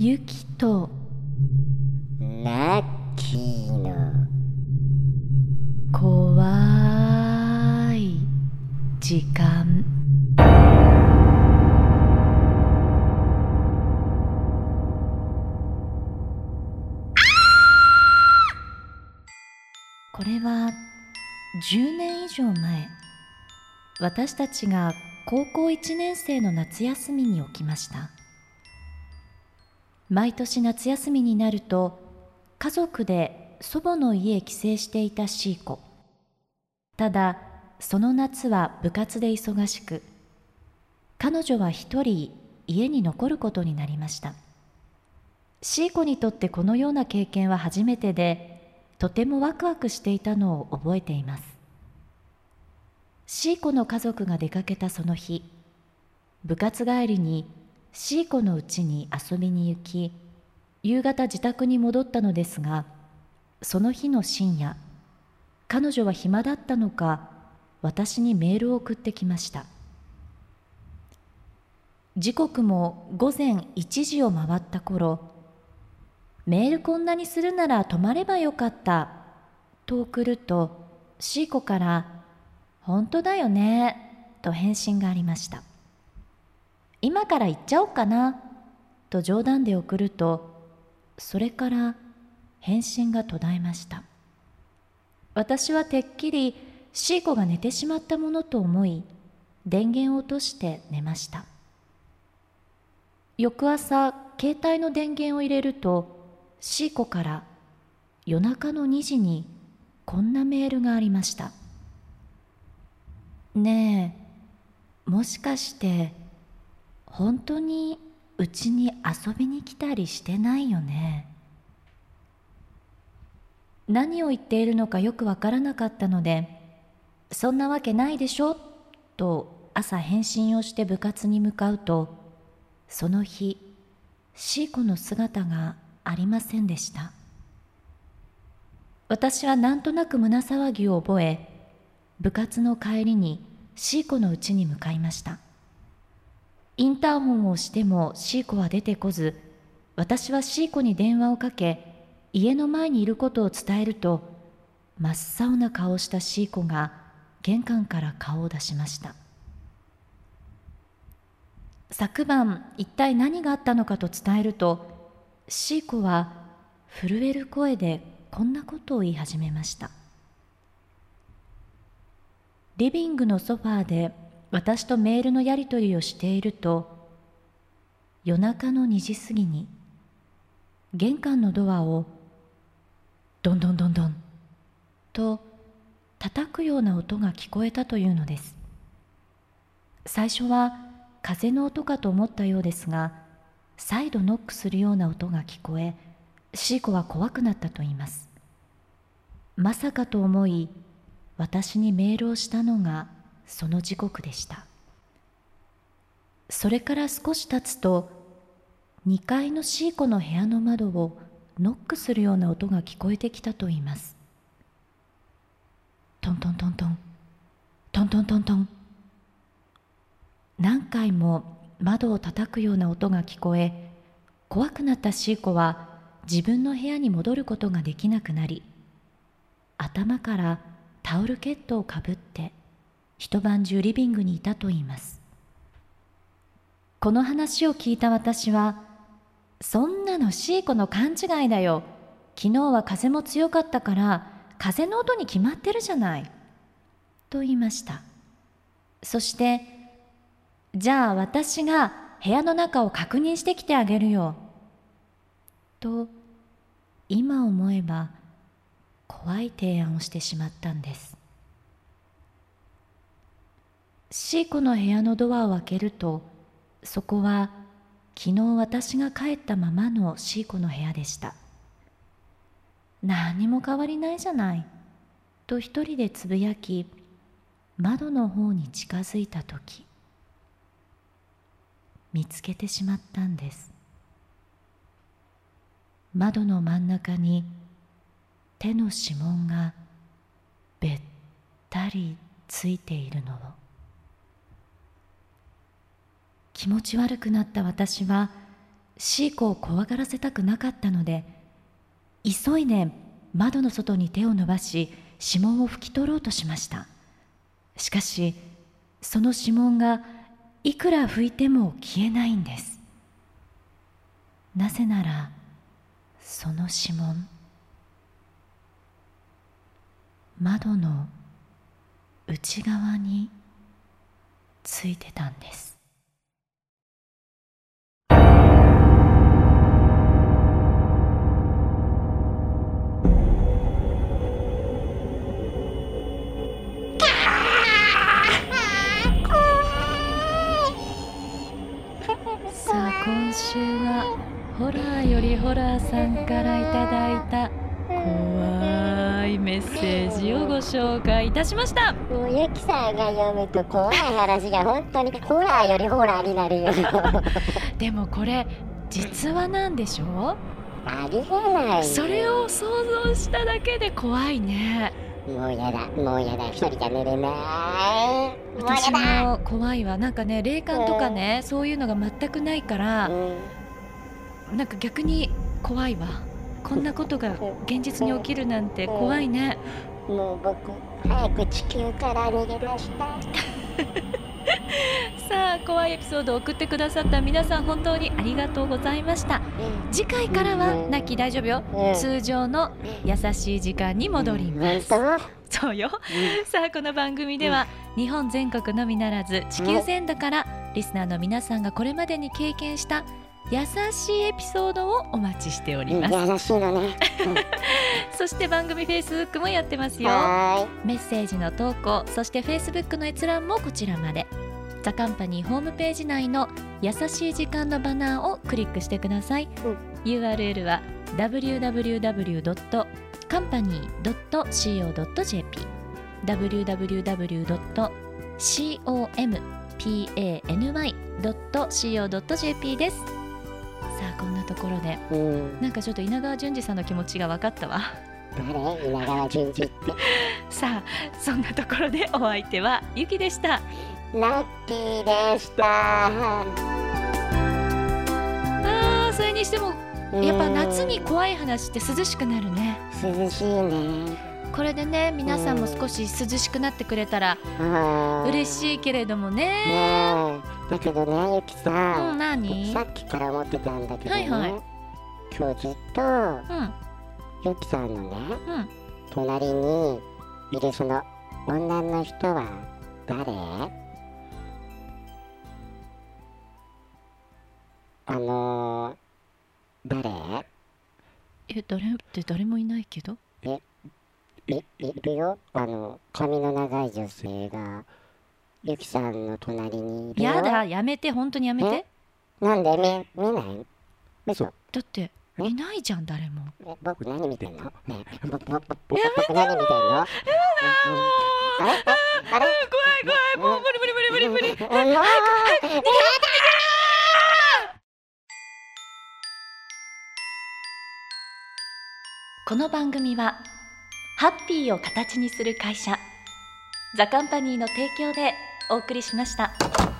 ゆきと。ラッキーの。怖い時間。これは10年以上前私たちが高校1年生の夏休みに起きました。毎年夏休みになると家族で祖母の家へ帰省していたシーコ。ただその夏は部活で忙しく彼女は一人家に残ることになりました。シーコにとってこのような経験は初めてでとてもワクワクしていたのを覚えています。シーコの家族が出かけたその日部活帰りにシーコの家に遊びに行き夕方自宅に戻ったのですがその日の深夜彼女は暇だったのか私にメールを送ってきました。時刻も午前1時を回った頃メールこんなにするなら泊まればよかった。と送るとシーコから本当だよねと返信がありました。今から行っちゃおうかなと冗談で送るとそれから返信が途絶えました。私はてっきりシーコが寝てしまったものと思い電源を落として寝ました。翌朝携帯の電源を入れるとシーコから夜中の2時にこんなメールがありました。ねえもしかして本当にうちに遊びに来たりしてないよね？何を言っているのかよくわからなかったのでそんなわけないでしょ？と朝返信をして部活に向かうとその日シーコの姿がありませんでした。私はなんとなく胸騒ぎを覚え部活の帰りにシーコの家に向かいました。インターホンをしてもシーコは出てこず私はシーコに電話をかけ家の前にいることを伝えると真っ青な顔をしたシーコが玄関から顔を出しました。昨晩一体何があったのかと伝えるとシーコは震える声でこんなことを言い始めました。リビングのソファーで私とメールのやり取りをしていると夜中の2時過ぎに玄関のドアをどんどんどんどんと叩くような音が聞こえたというのです。最初は風の音かと思ったようですが再度ノックするような音が聞こえシーコは怖くなったと言います。まさかと思い私にメールをしたのがその時刻でした。それから少し経つと2階のシーコの部屋の窓をノックするような音が聞こえてきたと言います。トントントントン。トントントントン。何回も窓を叩くような音が聞こえ怖くなったシーコは自分の部屋に戻ることができなくなり頭からタオルケットをかぶって一晩中リビングにいたといいます。この話を聞いた私はそんなのシーコの勘違いだよ。昨日は風も強かったから風の音に決まってるじゃない。と言いました。そしてじゃあ私が部屋の中を確認してきてあげるよ。と今思えば怖い提案をしてしまったんです。シーコの部屋のドアを開けるとそこは昨日私が帰ったままのシーコの部屋でした。何も変わりないじゃない。と一人でつぶやき窓の方に近づいた時見つけてしまったんです。窓の真ん中に手の指紋がべったりついているの。を気持ち悪くなった私はシーコを怖がらせたくなかったので急いで窓の外に手を伸ばし指紋を拭き取ろうとしました。しかしその指紋がいくら拭いても消えないんです。なぜならその指紋。窓の内側についてたんです。さあ今週はホラーよりホラーさんからいただいた怖いメッセージをご紹介いたしました。もうゆきさんが読むと怖い話が本当にホラーよりホラーになるよ。でもこれ実話なんでしょありえないそれを想像しただけで怖いねもうやだもうやだ一人じゃ寝れない。私も怖いわ。なんかね霊感とかねそういうのが全くないからうん。なんか逆に怖いわ。こんなことが現実に起きるなんて怖いね。もう僕早く地球から逃げ出したい さあ怖いエピソードを送ってくださった皆さん本当にありがとうございました。次回からはうん。ナッキー大丈夫ようん通常の優しい時間に戻ります。本そうよ。さあこの番組では日本全国のみならず地球全土からリスナーの皆さんがこれまでに経験した優しいエピソードをお待ちしており当ます。優しいのね。そして番組 Facebook もやってますよ。はメッセージの投稿そして Facebook の閲覧もこちらまで。ザカンパニーホームページ内の優しい時間のバナーをクリックしてください、うん。URL は www.company.co.jp www.company.co.jp ですこんなところで。いうん。なんかちょっと稲川淳二さんの気持ちが分かったわ。誰稲川淳二って。さあそんなところでお相手はゆきでした。ラッキーでした。あーそれにしてもやっぱ夏に怖い話って涼しくなるね。うん涼しいね。これでね皆さんも少し涼しくなってくれたら嬉いしいけれどもね。ねえだけどねゆきさうんん何さっきから思ってたんだけどね、はいはい。今日ずっとうんゆきさんのねうん。隣にいるその女の人は誰？あのー、誰？え誰って誰もいないけど？いいるよ？あの髪の長い女性がゆきさんの隣にいるよ。やだやめて本当にやめて。え？なんで？見見ない？嘘。だってえ？いないじゃん誰も。え僕何見てんの？ねえぼぼぼぼ僕何見てんの？うんうんあれ？怖い怖いもう無理無理無理無理無理。うんうんこの番組はハッピーを形にする会社ザカンパニーの提供でお送りしました。